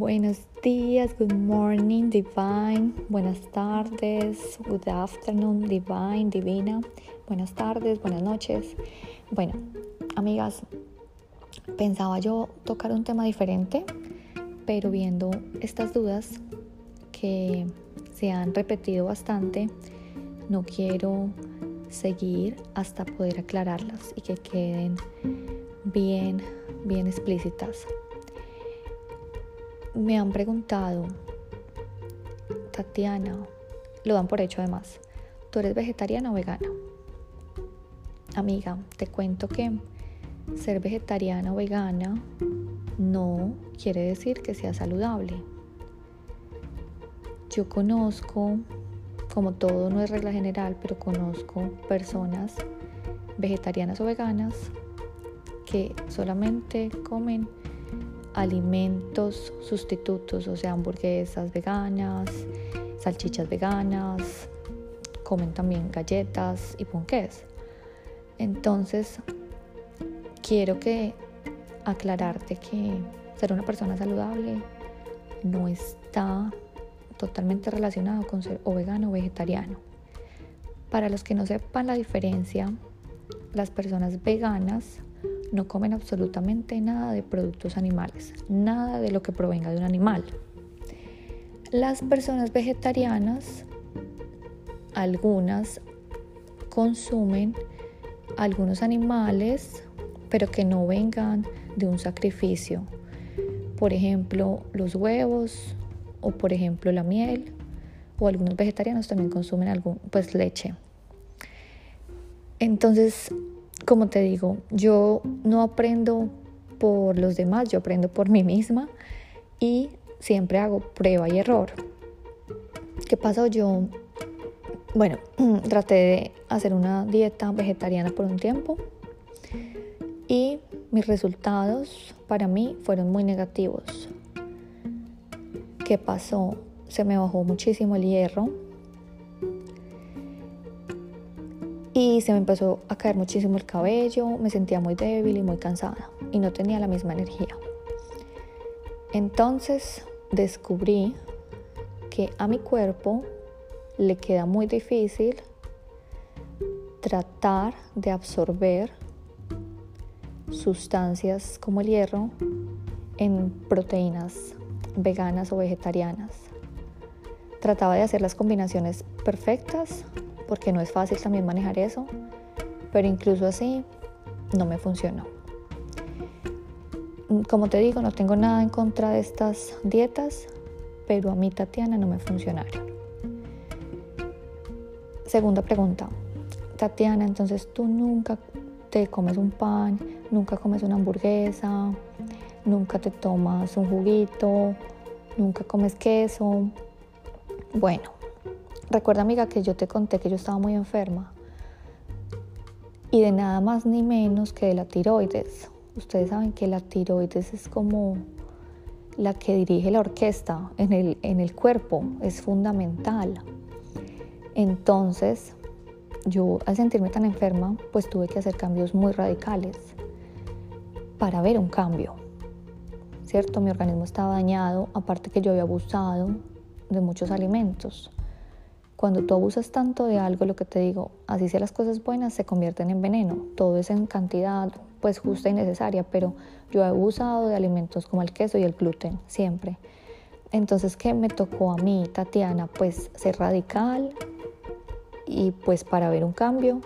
Buenos días, good morning, divine. Buenas tardes, good afternoon, divine, divina. Buenas tardes, buenas noches. Bueno, amigas, pensaba yo tocar un tema diferente, pero viendo estas dudas que se han repetido bastante, no quiero seguir hasta poder aclararlas y que queden bien, bien explícitas me han preguntado, Tatiana, lo dan por hecho además, ¿tú eres vegetariana o vegana? Amiga, te cuento que ser vegetariana o vegana no quiere decir que sea saludable. Yo conozco, como todo no es regla general, pero conozco personas vegetarianas o veganas que solamente comen alimentos sustitutos, o sea, hamburguesas veganas, salchichas veganas, comen también galletas y ponqués. Entonces, quiero que aclararte que ser una persona saludable no está totalmente relacionado con ser o vegano o vegetariano. Para los que no sepan la diferencia, las personas veganas no comen absolutamente nada de productos animales, nada de lo que provenga de un animal. Las personas vegetarianas, algunas consumen algunos animales, pero que no vengan de un sacrificio. Por ejemplo, los huevos o por ejemplo la miel o algunos vegetarianos también consumen algún pues leche. Entonces, como te digo, yo no aprendo por los demás, yo aprendo por mí misma y siempre hago prueba y error. ¿Qué pasó? Yo, bueno, traté de hacer una dieta vegetariana por un tiempo y mis resultados para mí fueron muy negativos. ¿Qué pasó? Se me bajó muchísimo el hierro, y se me empezó a caer muchísimo el cabello, me sentía muy débil y muy cansada y no tenía la misma energía. Entonces descubrí que a mi cuerpo le queda muy difícil tratar de absorber sustancias como el hierro en proteínas veganas o vegetarianas. Trataba de hacer las combinaciones perfectas porque no es fácil también manejar eso, pero incluso así no me funcionó. Como te digo, no tengo nada en contra de estas dietas, pero a mí Tatiana no me funcionaron. Segunda pregunta. Tatiana, entonces tú nunca te comes un pan, nunca comes una hamburguesa, nunca te tomas un juguito, nunca comes queso. Bueno, Recuerda amiga que yo te conté que yo estaba muy enferma y de nada más ni menos que de la tiroides. Ustedes saben que la tiroides es como la que dirige la orquesta en el, en el cuerpo, es fundamental. Entonces, yo al sentirme tan enferma, pues tuve que hacer cambios muy radicales para ver un cambio. ¿Cierto? Mi organismo estaba dañado, aparte que yo había abusado de muchos alimentos. Cuando tú abusas tanto de algo, lo que te digo, así sea las cosas buenas, se convierten en veneno. Todo es en cantidad, pues justa y necesaria, pero yo he abusado de alimentos como el queso y el gluten, siempre. Entonces, ¿qué me tocó a mí, Tatiana? Pues ser radical y pues para ver un cambio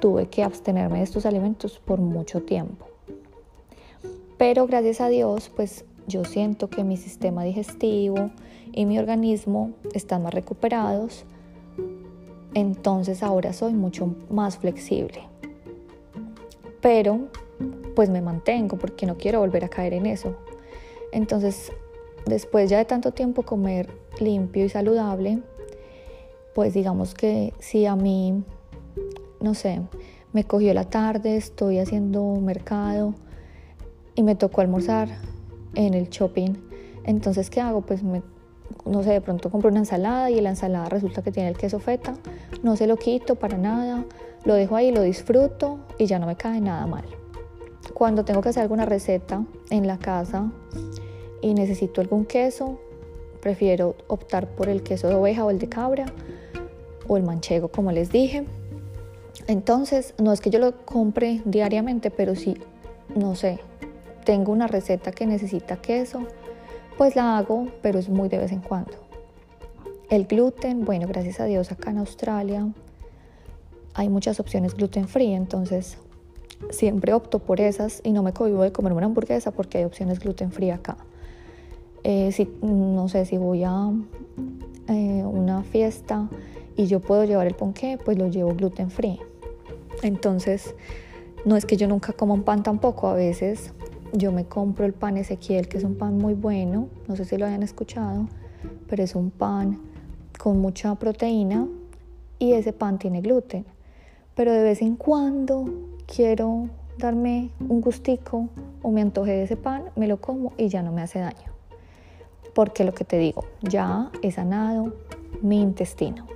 tuve que abstenerme de estos alimentos por mucho tiempo. Pero gracias a Dios, pues yo siento que mi sistema digestivo y mi organismo están más recuperados, entonces ahora soy mucho más flexible. Pero pues me mantengo porque no quiero volver a caer en eso. Entonces, después ya de tanto tiempo comer limpio y saludable, pues digamos que si a mí, no sé, me cogió la tarde, estoy haciendo mercado y me tocó almorzar en el shopping. Entonces, ¿qué hago? Pues me, no sé, de pronto compro una ensalada y la ensalada resulta que tiene el queso feta. No se lo quito para nada, lo dejo ahí, lo disfruto y ya no me cae nada mal. Cuando tengo que hacer alguna receta en la casa y necesito algún queso, prefiero optar por el queso de oveja o el de cabra o el manchego, como les dije. Entonces, no es que yo lo compre diariamente, pero si, no sé, tengo una receta que necesita queso, pues la hago, pero es muy de vez en cuando. El gluten, bueno, gracias a Dios acá en Australia hay muchas opciones gluten free, entonces siempre opto por esas y no me cohibo de comer una hamburguesa porque hay opciones gluten free acá. Eh, si, no sé, si voy a eh, una fiesta y yo puedo llevar el ponqué, pues lo llevo gluten free. Entonces, no es que yo nunca coma un pan tampoco, a veces yo me compro el pan Ezequiel, que es un pan muy bueno, no sé si lo hayan escuchado, pero es un pan con mucha proteína y ese pan tiene gluten. Pero de vez en cuando quiero darme un gustico o me antoje de ese pan, me lo como y ya no me hace daño. Porque lo que te digo, ya he sanado mi intestino.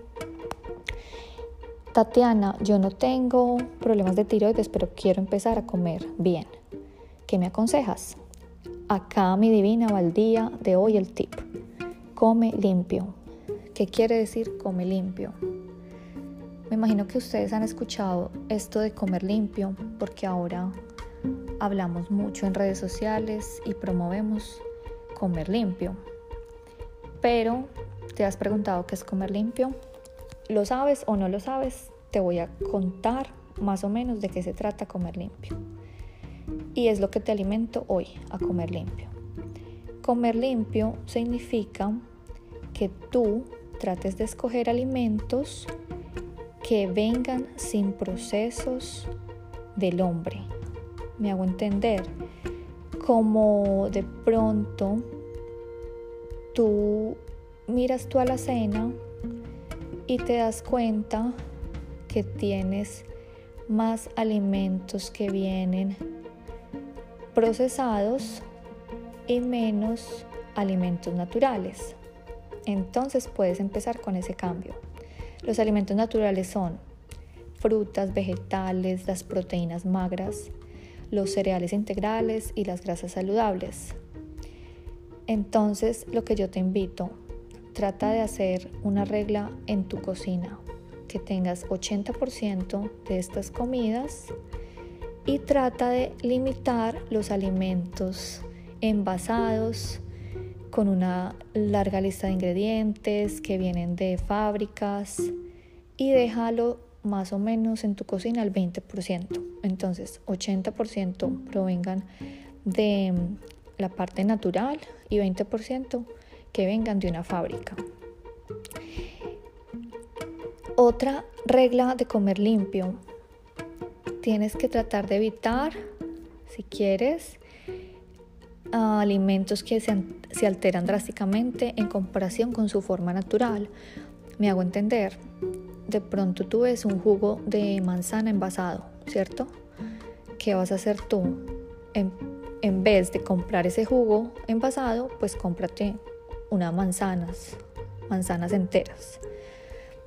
Tatiana, yo no tengo problemas de tiroides, pero quiero empezar a comer bien. ¿Qué me aconsejas? Acá mi divina va el día de hoy el tip. Come limpio. ¿Qué quiere decir come limpio? Me imagino que ustedes han escuchado esto de comer limpio porque ahora hablamos mucho en redes sociales y promovemos comer limpio. Pero, ¿te has preguntado qué es comer limpio? ¿Lo sabes o no lo sabes? Te voy a contar más o menos de qué se trata comer limpio. Y es lo que te alimento hoy, a comer limpio. Comer limpio significa que tú trates de escoger alimentos que vengan sin procesos del hombre. Me hago entender. Como de pronto tú miras tu alacena y te das cuenta que tienes más alimentos que vienen procesados y menos alimentos naturales. Entonces puedes empezar con ese cambio. Los alimentos naturales son frutas, vegetales, las proteínas magras, los cereales integrales y las grasas saludables. Entonces lo que yo te invito trata de hacer una regla en tu cocina, que tengas 80% de estas comidas y trata de limitar los alimentos envasados con una larga lista de ingredientes que vienen de fábricas y déjalo más o menos en tu cocina al 20%. Entonces, 80% provengan de la parte natural y 20% que vengan de una fábrica. Otra regla de comer limpio. Tienes que tratar de evitar, si quieres, alimentos que se, se alteran drásticamente en comparación con su forma natural. Me hago entender. De pronto tú ves un jugo de manzana envasado, ¿cierto? ¿Qué vas a hacer tú? En, en vez de comprar ese jugo envasado, pues cómprate unas manzanas, manzanas enteras.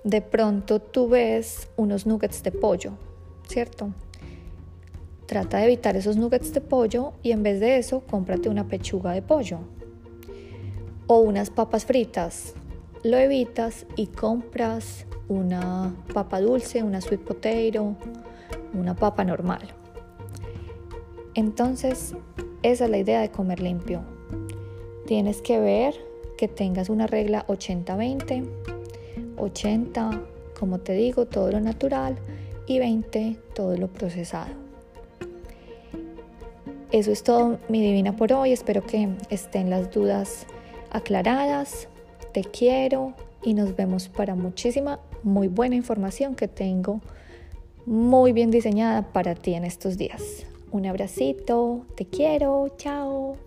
De pronto tú ves unos nuggets de pollo, ¿cierto? Trata de evitar esos nuggets de pollo y en vez de eso cómprate una pechuga de pollo o unas papas fritas. Lo evitas y compras una papa dulce, una sweet potato, una papa normal. Entonces, esa es la idea de comer limpio. Tienes que ver que tengas una regla 80-20, 80, como te digo, todo lo natural y 20, todo lo procesado. Eso es todo, mi divina, por hoy. Espero que estén las dudas aclaradas. Te quiero y nos vemos para muchísima, muy buena información que tengo muy bien diseñada para ti en estos días. Un abracito, te quiero, chao.